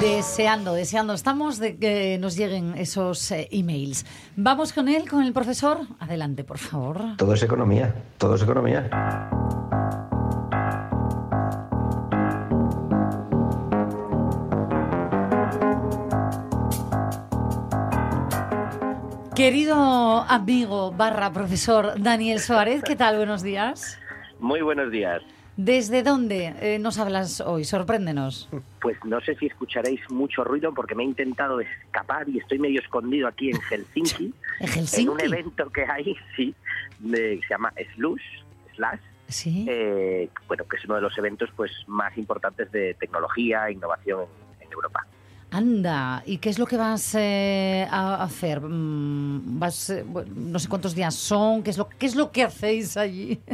Deseando, deseando estamos de que nos lleguen esos eh, emails. Vamos con él, con el profesor. Adelante, por favor. Todo es economía, todo es economía. Querido amigo barra profesor Daniel Suárez, ¿qué tal? Buenos días. Muy buenos días. ¿Desde dónde eh, nos hablas hoy? Sorpréndenos. Pues no sé si escucharéis mucho ruido porque me he intentado escapar y estoy medio escondido aquí en Helsinki. [laughs] ¿En Helsinki? En un evento que hay, [laughs] sí, de- se llama Slush, Slash. Sí. eh, bueno, que es uno de los eventos pues más importantes de tecnología e innovación en, en Europa. Anda, ¿y qué es lo que vas eh, a hacer? Mm, Vas, eh, bueno, no sé cuántos días son, ¿qué es lo, qué es lo que hacéis allí? [laughs]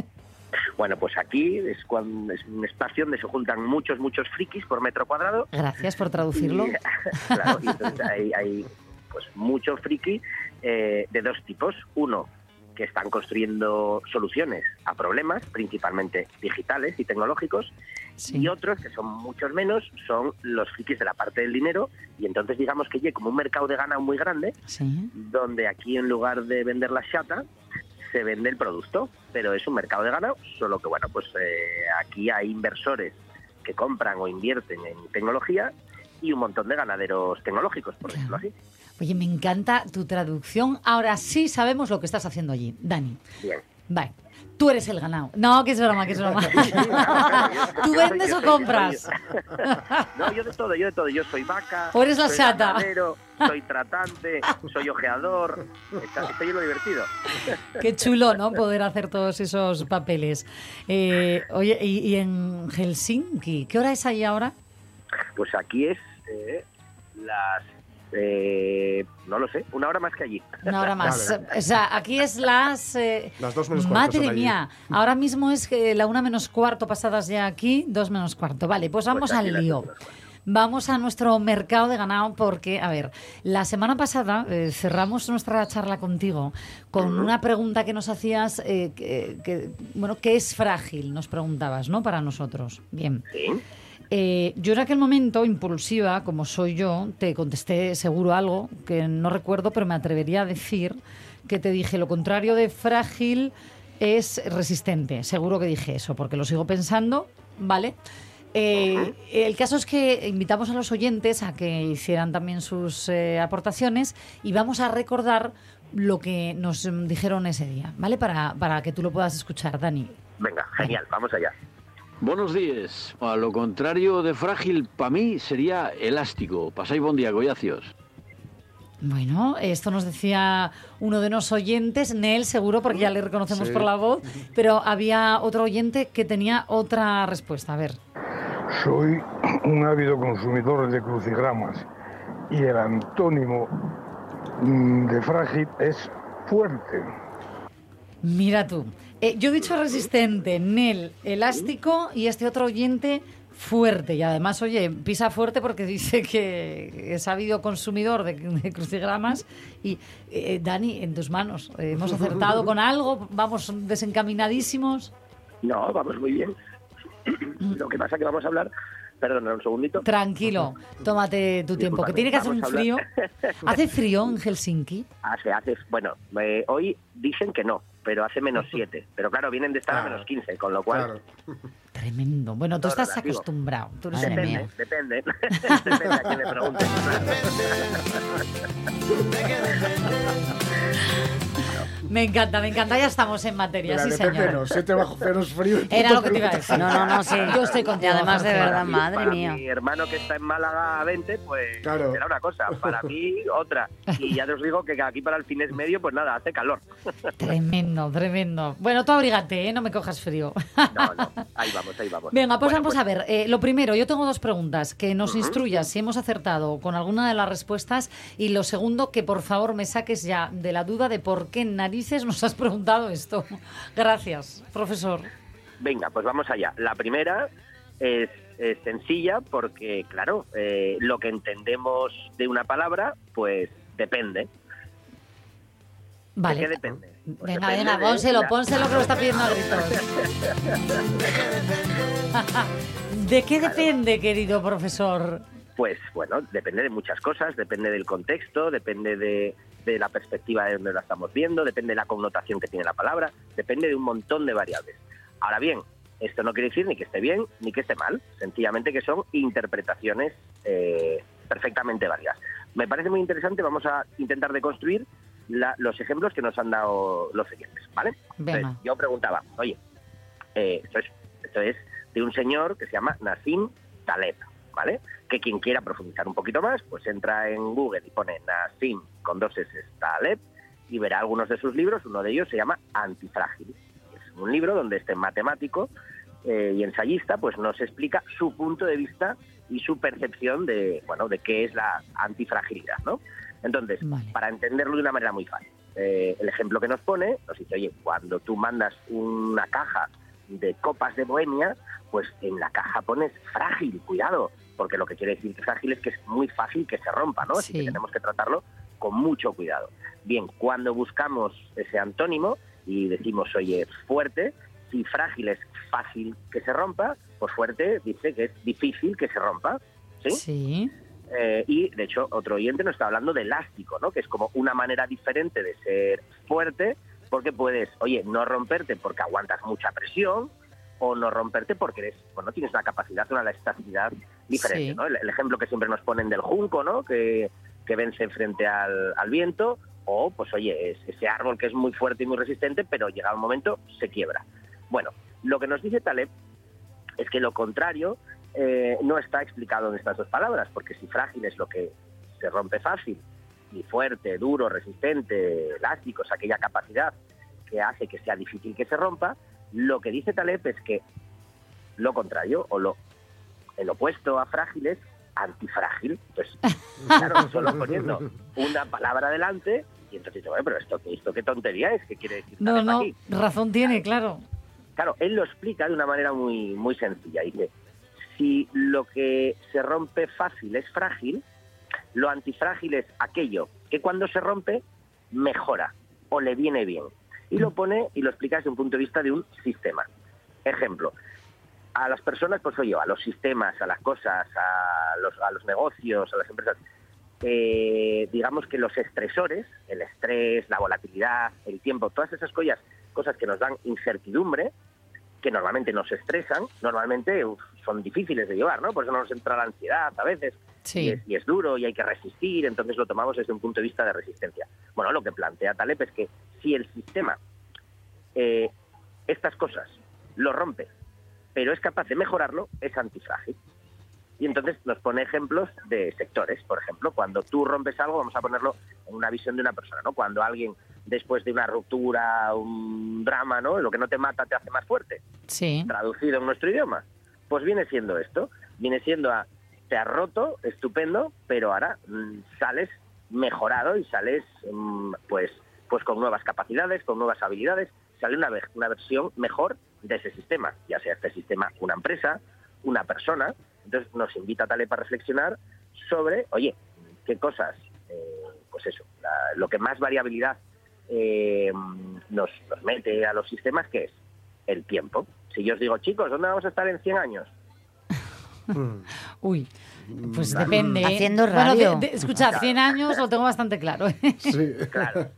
Bueno, pues aquí es, cuan- es un espacio donde se juntan muchos, muchos frikis por metro cuadrado Gracias por traducirlo. Y, [laughs] claro, y entonces hay, hay, pues mucho friki eh, de dos tipos. Uno, que están construyendo soluciones a problemas, principalmente digitales y tecnológicos, Sí. y otros, que son muchos menos, son los frikis de la parte del dinero, y entonces digamos que hay como un mercado de ganado muy grande, Sí. donde aquí en lugar de vender la chata, se vende el producto, pero es un mercado de ganado, solo que bueno, pues eh, aquí hay inversores que compran o invierten en tecnología y un montón de ganaderos tecnológicos, por decirlo así. Oye, me encanta tu traducción. Ahora sí sabemos lo que estás haciendo allí, Dani. Bien. Vale. Tú eres el ganado. No, que es broma, que es broma. [laughs] [laughs] ¿Tú vendes o compras? No, yo de todo, yo de todo. Yo soy vaca, [laughs] O eres la soy chata. ganadero, soy tratante, soy ojeador. Estoy en lo divertido. Qué chulo, ¿no? Poder hacer todos esos papeles. Eh, oye, y, y en Helsinki? ¿Qué hora es ahí ahora? Pues aquí es eh, las... eh, no lo sé, una hora más que allí. Una hora más. Vale. O sea, aquí es las... eh, Las dos menos cuarto Madre mía, ahora mismo es que la una menos cuarto pasadas ya aquí, dos menos cuarto. Vale, pues vamos Pues aquí al lío. Vamos a nuestro mercado de ganado porque, a ver, la semana pasada eh, cerramos nuestra charla contigo con una pregunta que nos hacías, eh, que, que, bueno, ¿qué es frágil? Nos preguntabas, ¿no? Para nosotros. Bien. Sí. Eh, yo en aquel momento, impulsiva, como soy yo, te contesté seguro algo que no recuerdo, pero me atrevería a decir que te dije lo contrario de frágil es resistente. Seguro que dije eso, porque lo sigo pensando, ¿vale? Eh, el caso es que invitamos a los oyentes a que hicieran también sus eh, aportaciones y vamos a recordar lo que nos dijeron ese día, ¿vale? Para, para que tú lo puedas escuchar, Dani. Venga, genial, vamos allá. Buenos días. A lo contrario de frágil, para mí sería elástico. Pasáis buen día, goyacios. Bueno, esto nos decía uno de los oyentes, Nel, seguro, porque ya le reconocemos Sí. por la voz, pero había otro oyente que tenía otra respuesta. A ver. Soy un ávido consumidor de crucigramas y el antónimo mm, de frágil es fuerte. Mira tú. Eh, yo he dicho resistente, Nel, elástico y este otro oyente fuerte. Y además, oye, pisa fuerte porque dice que es sabido consumidor de, de crucigramas. Y eh, Dani, en tus manos, eh, hemos acertado con algo, vamos desencaminadísimos. No, vamos muy bien. Lo que pasa que vamos a hablar... Perdona, un segundito. Tranquilo, tómate tu tiempo, que tiene que hacer un frío. ¿Hace frío en Helsinki? Hace, [laughs] hace, bueno, eh, hoy dicen que no, pero hace menos 7. Pero claro, vienen de estar a Claro. menos 15, con lo cual... Claro. [laughs] Tremendo. Bueno, tú Todo estás relativo. acostumbrado. Tú eres un- mía. Depende, depende. [laughs] depende a quién le pregunte. [laughs] Me encanta, me encanta. Ya estamos en materia, sí, señora. no, 7 bajo cero es frío. Era lo que te iba a decir. No, no, no, sí. Yo estoy contigo. Y además, de verdad, mí- madre para mía. mi hermano que está en Málaga a 20, pues Claro. será una cosa. Para mí, otra. Y ya os digo que aquí para el fin es medio, pues nada, hace calor. Tremendo, tremendo. Bueno, tú abrígate, ¿eh? no me cojas frío. No, no, ahí vamos, ahí vamos. Venga, pues Bueno, vamos a ver. Eh, lo primero, yo tengo dos preguntas. Que nos instruyas si hemos acertado con alguna de las respuestas. Y lo segundo, que por favor me saques ya de la duda de por qué narices nos has preguntado esto. [laughs] Gracias, profesor. Venga, pues vamos allá. La primera es, es sencilla porque, claro, eh, lo que entendemos de una palabra, pues depende. Vale. ¿De qué depende? Pues Venga, venga, de pónselo, que lo está pidiendo a gritos. [laughs] ¿De qué depende, querido profesor? Pues bueno, depende de muchas cosas, depende del contexto, depende de, de la perspectiva de donde la estamos viendo, depende de la connotación que tiene la palabra, depende de un montón de variables. Ahora bien, esto no quiere decir ni que esté bien ni que esté mal, sencillamente que son interpretaciones eh, perfectamente válidas. Me parece muy interesante, vamos a intentar deconstruir la- los ejemplos que nos han dado los siguientes, ¿vale? Entonces, yo preguntaba, oye, eh, esto, es, esto es de un señor que se llama Nassim Taleb, ¿vale? Que quien quiera profundizar un poquito más, pues entra en Google y pone Nassim con dos S Taleb y verá algunos de sus libros. Uno de ellos se llama Antifrágil. Es un libro donde este matemático eh, y ensayista pues nos explica su punto de vista y su percepción de, bueno, de qué es la antifragilidad, ¿no? Entonces, para entenderlo de una manera muy fácil, eh, el ejemplo que nos pone nos dice, oye, cuando tú mandas una caja de copas de bohemia, pues en la caja pones frágil, cuidado, porque lo que quiere decir frágil es que es muy fácil que se rompa, ¿no? Así que tenemos que tratarlo con mucho cuidado. Bien, cuando buscamos ese antónimo y decimos, oye, fuerte, si frágil es fácil que se rompa, pues fuerte dice que es difícil que se rompa, ¿sí? Sí. Eh, y de hecho, otro oyente nos está hablando de elástico, ¿no? Que es como una manera diferente de ser fuerte, porque puedes, oye, no romperte porque aguantas mucha presión, o no romperte porque eres, bueno, tienes una capacidad, una elasticidad diferente, Sí. ¿no? El, el ejemplo que siempre nos ponen del junco, ¿no? Que, que vence frente al, al viento, o pues oye, es ese árbol que es muy fuerte y muy resistente, pero llega un momento se quiebra. Bueno, lo que nos dice Taleb es que lo contrario eh, no está explicado en estas dos palabras, porque si frágil es lo que se rompe fácil, y fuerte, duro, resistente, elástico, es aquella capacidad que hace que sea difícil que se rompa, lo que dice Taleb es que lo contrario, o lo el opuesto a frágil es antifrágil. Pues claro, [laughs] solo poniendo una palabra delante, y entonces dice, bueno, pero esto, esto qué tontería es, ¿qué quiere decir No, no, aquí? razón tiene, claro. Claro, él lo explica de una manera muy, muy sencilla. Dice, si lo que se rompe fácil es frágil, lo antifrágil es aquello que cuando se rompe mejora o le viene bien. Y lo pone y lo explica desde un punto de vista de un sistema. Ejemplo, a las personas, pues oye, a los sistemas, a las cosas, a los, a los negocios, a las empresas, eh, digamos que los estresores, el estrés, la volatilidad, el tiempo, todas esas cosas, cosas que nos dan incertidumbre, que normalmente nos estresan, normalmente uf, son difíciles de llevar, ¿no? Por eso nos entra la ansiedad a veces, Sí. y, es, y es duro y hay que resistir, entonces lo tomamos desde un punto de vista de resistencia. Bueno, lo que plantea Taleb es que si el sistema eh, estas cosas lo rompe, pero es capaz de mejorarlo, es antifrágil. Y entonces nos pone ejemplos de sectores. Por ejemplo, cuando tú rompes algo, vamos a ponerlo en una visión de una persona, ¿no? Cuando alguien, después de una ruptura, un drama, ¿no? Lo que no te mata te hace más fuerte. Sí. Traducido en nuestro idioma. Pues viene siendo esto. Viene siendo a, te has roto, estupendo, pero ahora mm, sales mejorado y sales, mm, pues, pues con nuevas capacidades, con nuevas habilidades. Sale una, una versión mejor de ese sistema, ya sea este sistema una empresa, una persona. Entonces nos invita Taleb a reflexionar sobre, oye, qué cosas, eh, pues eso, la- lo que más variabilidad eh, nos, nos mete a los sistemas, que es el tiempo. Si yo os digo, chicos, ¿dónde vamos a estar en 100 años? [laughs] Uy, pues Vale. depende. ¿eh? Haciendo Bueno, de- radio. de- escucha, 100 años lo tengo bastante claro. ¿eh? Claro.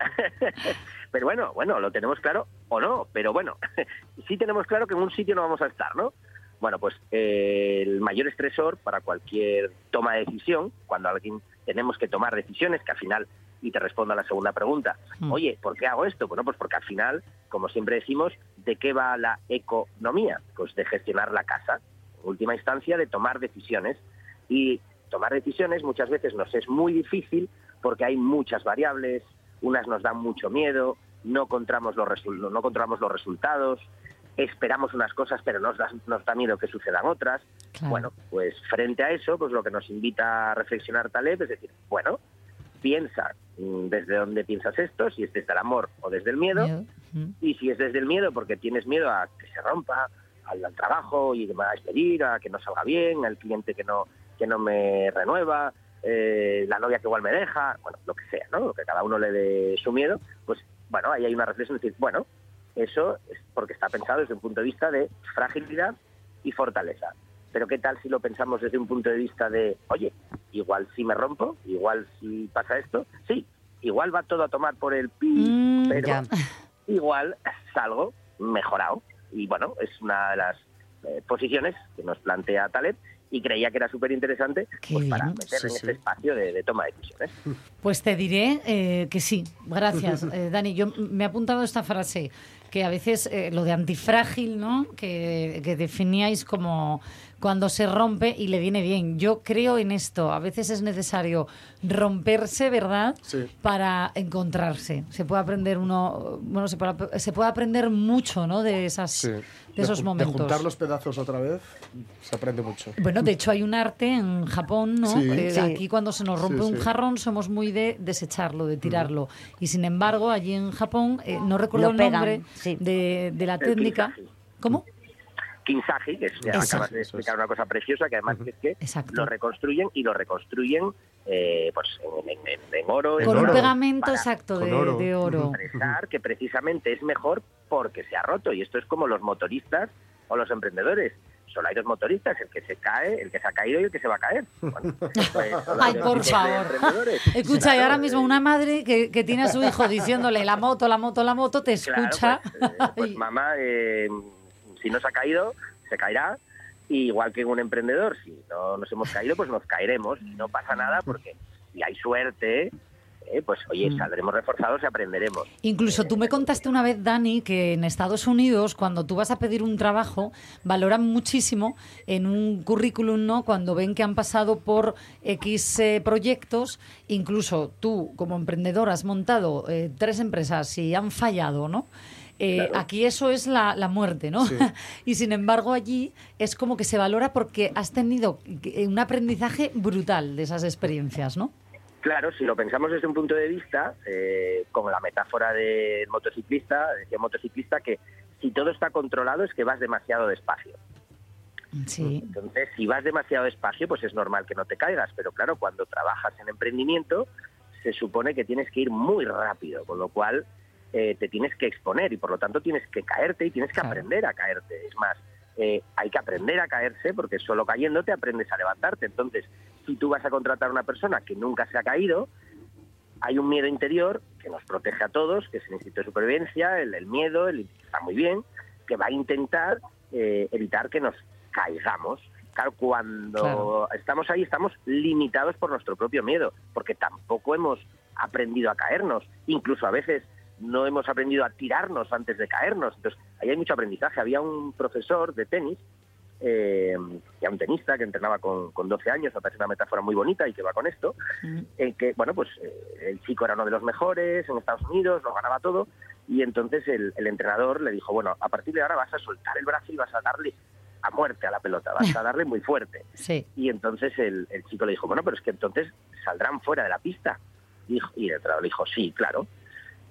[laughs] pero bueno, bueno, lo tenemos claro o no, pero bueno, [laughs] sí tenemos claro que en un sitio no vamos a estar, ¿no? Bueno, pues eh, el mayor estresor para cualquier toma de decisión, cuando alguien tenemos que tomar decisiones, que al final, y te respondo a la segunda pregunta, Mm. oye, ¿por qué hago esto? Bueno, pues porque al final, como siempre decimos, ¿de qué va la economía? Pues de gestionar la casa, en última instancia, de tomar decisiones. Y tomar decisiones muchas veces nos es muy difícil porque hay muchas variables, unas nos dan mucho miedo, no controlamos los, no controlamos los resultados, esperamos unas cosas pero nos da, nos da miedo que sucedan otras. Bueno, pues frente a eso, pues lo que nos invita a reflexionar Taleb es decir, bueno, piensa mm, desde dónde piensas esto, si es desde el amor o desde el miedo, Miedo. Y si es desde el miedo porque tienes miedo a que se rompa al, al trabajo y me va a despedir, a que no salga bien, al cliente que no, que no me renueva, eh, la novia que igual me deja, bueno, lo que sea, ¿no? Lo que cada uno le dé su miedo, pues bueno, ahí hay una reflexión de decir, bueno, eso es porque está pensado desde un punto de vista de fragilidad y fortaleza. Pero ¿qué tal si lo pensamos desde un punto de vista de, oye, igual si me rompo, igual si pasa esto, sí, igual va todo a tomar por el pi, Mm, pero ya. [laughs] igual salgo mejorado. Y bueno, es una de las eh, posiciones que nos plantea Taleb y creía que era súper interesante pues, para meter Sí, en sí. este espacio de, de toma de decisiones. Pues te diré eh, que sí. Gracias, [laughs] eh, Dani. Yo me he apuntado esta frase, que a veces eh, lo de antifrágil, ¿no? Que, que definíais como cuando se rompe y le viene bien. Yo creo en esto. A veces es necesario romperse, ¿verdad? Sí. Para encontrarse. Se puede aprender uno, bueno, se puede, se puede aprender mucho, ¿no? De esas, Sí. de esos momentos. De juntar los pedazos otra vez, se aprende mucho. Bueno, de hecho hay un arte en Japón, ¿no? Sí. Eh, Sí. Aquí cuando se nos rompe Sí, un sí. jarrón somos muy de desecharlo, de tirarlo. Y sin embargo, allí en Japón, eh, no recuerdo Lo el pegan, nombre sí. de, de la técnica. ¿Cómo? Kinsaji, que es, acabas de explicar una cosa preciosa, que además es que Exacto. lo reconstruyen y lo reconstruyen eh, pues en, en- en- en oro. en Con un oro, pegamento para exacto de oro. de oro. expresar que precisamente es mejor porque se ha roto. Y esto es como los motoristas o los emprendedores. Solo hay dos motoristas, el que se cae, el que se ha caído y el que se va a caer. Bueno, [laughs] pues Ay, por favor. emprendedores. Escucha, y ahora mismo eh, una madre que, que tiene a su hijo diciéndole la moto, la moto, la moto, te Claro, escucha. pues, eh, pues, [laughs] mamá, eh, si no se ha caído, se caerá. Y igual que un emprendedor, si no nos hemos caído, pues nos caeremos. Y no pasa nada porque si hay suerte, eh, pues oye, Mm. saldremos reforzados y aprenderemos. Incluso tú me contaste una vez, Dani, que en Estados Unidos, cuando tú vas a pedir un trabajo, valoran muchísimo en un currículum, ¿no? Cuando ven que han pasado por X eh, proyectos, incluso tú, como emprendedor, has montado eh, tres empresas y han fallado, ¿no? Eh, Claro. Aquí eso es la, la muerte, ¿no? Sí. [laughs] y sin embargo allí es como que se valora porque has tenido un aprendizaje brutal de esas experiencias, ¿no? Claro, si lo pensamos desde un punto de vista, eh, con la metáfora del motociclista, decía motociclista que si todo está controlado es que vas demasiado despacio. Sí. Entonces, si vas demasiado despacio, pues es normal que no te caigas, pero claro, cuando trabajas en emprendimiento, se supone que tienes que ir muy rápido, con lo cual eh, te tienes que exponer y por lo tanto tienes que caerte y tienes que aprender a caerte. Es más, eh, hay que aprender a caerse porque solo cayéndote aprendes a levantarte. Entonces, si tú vas a contratar a una persona que nunca se ha caído, hay un miedo interior que nos protege a todos, que es el instinto de supervivencia, el, el miedo, el, está muy bien, que va a intentar eh, evitar que nos caigamos. Claro, cuando Claro. estamos ahí estamos limitados por nuestro propio miedo, porque tampoco hemos aprendido a caernos, incluso a veces no hemos aprendido a tirarnos antes de caernos. Entonces, ahí hay mucho aprendizaje. Había un profesor de tenis, eh, ya un tenista que entrenaba con, con 12 años, me parece una metáfora muy bonita y que va con esto, Mm. en que, bueno, pues eh, el chico era uno de los mejores en Estados Unidos, lo ganaba todo, y entonces el, el entrenador le dijo, bueno, a partir de ahora vas a soltar el brazo y vas a darle a muerte a la pelota, vas a darle muy fuerte. [laughs] Sí. Y entonces el, el chico le dijo, bueno, pero es que entonces saldrán fuera de la pista. Y el entrenador le dijo, sí, claro.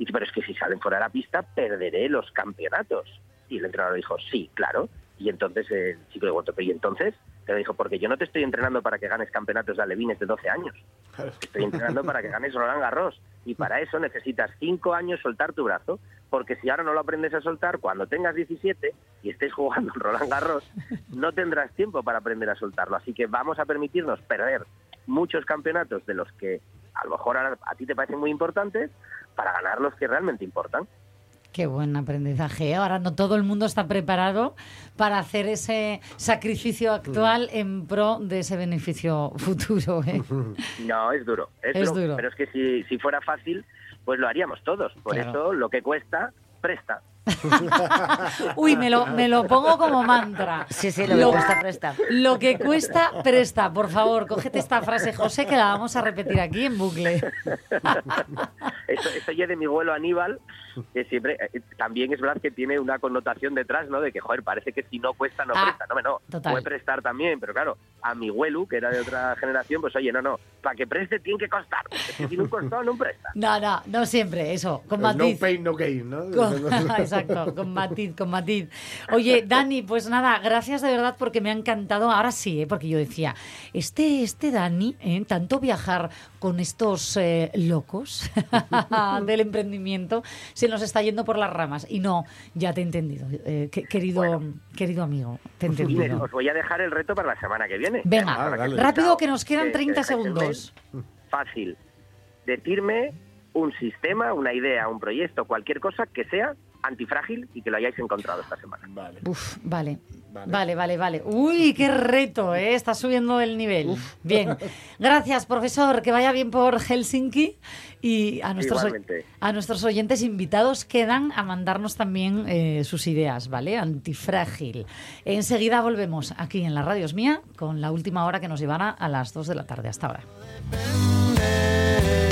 Y dice, pero es que si salen fuera de la pista, perderé los campeonatos. Y el entrenador dijo, sí, claro. Y entonces el chico le preguntó, ¿y entonces? Te dijo, porque yo no te estoy entrenando para que ganes campeonatos de alevines de 12 años. Claro. Te estoy entrenando para que ganes Roland Garros. Y para eso necesitas cinco años soltar tu brazo. Porque si ahora no lo aprendes a soltar, cuando tengas 17 y estés jugando en Roland Garros, no tendrás tiempo para aprender a soltarlo. Así que vamos a permitirnos perder muchos campeonatos de los que a lo mejor a, a ti te parecen muy importantes para ganar los que realmente importan. Qué buen aprendizaje. ¿eh? Ahora no todo el mundo está preparado para hacer ese sacrificio actual en pro de ese beneficio [laughs] futuro. ¿eh? [laughs] No, es duro. Es, Es duro, duro. Pero es que si, si fuera fácil, pues lo haríamos todos. Por Claro. eso lo que cuesta, presta. [laughs] Uy, me lo, me lo pongo como mantra. Sí, sí, lo que cuesta, presta. Lo que cuesta, presta. Por favor, cógete esta frase, José, que la vamos a repetir aquí en bucle. [laughs] Eso, eso ya de mi vuelo Aníbal, que siempre, eh, también es verdad que tiene una connotación detrás, ¿no? De que, joder, parece que si no cuesta, no Ah, presta. No, me no, total. puede prestar también, pero claro, a mi huelu, que era de otra generación, pues oye, no, no, para que preste tiene que costar. Es que si no [laughs] costó, no presta. No, no, no siempre, eso, con El No matiz. pain, no gain, ¿no? Con- [laughs] Exacto, con matiz, con matiz. Oye, Dani, pues nada, gracias de verdad porque me ha encantado. Ahora sí, ¿eh? porque yo decía, este, este Dani, ¿eh? tanto viajar con estos eh, locos [laughs] del emprendimiento, se nos está yendo por las ramas. Y no, ya te he entendido, eh, que- querido, querido amigo, te he Inés, entendido. os voy a dejar el reto para la semana que viene. Venga, rápido que nos quedan que- 30 que dejáis el segundos. Fácil. Decirme un sistema, una idea, un proyecto, cualquier cosa que sea antifrágil y que lo hayáis encontrado esta semana. Vale. Uf, vale. Vale, vale, vale. Uy, qué reto, ¿eh? Está subiendo el nivel. Bien. [laughs] Gracias, profesor. Que vaya bien por Helsinki. Y a nuestros, Igualmente. a nuestros oyentes invitados quedan a mandarnos también eh, sus ideas, ¿vale? Antifrágil. Enseguida volvemos aquí en la Radio Es Mía con la última hora que nos llevará a las 2 de la tarde. Hasta ahora. Depende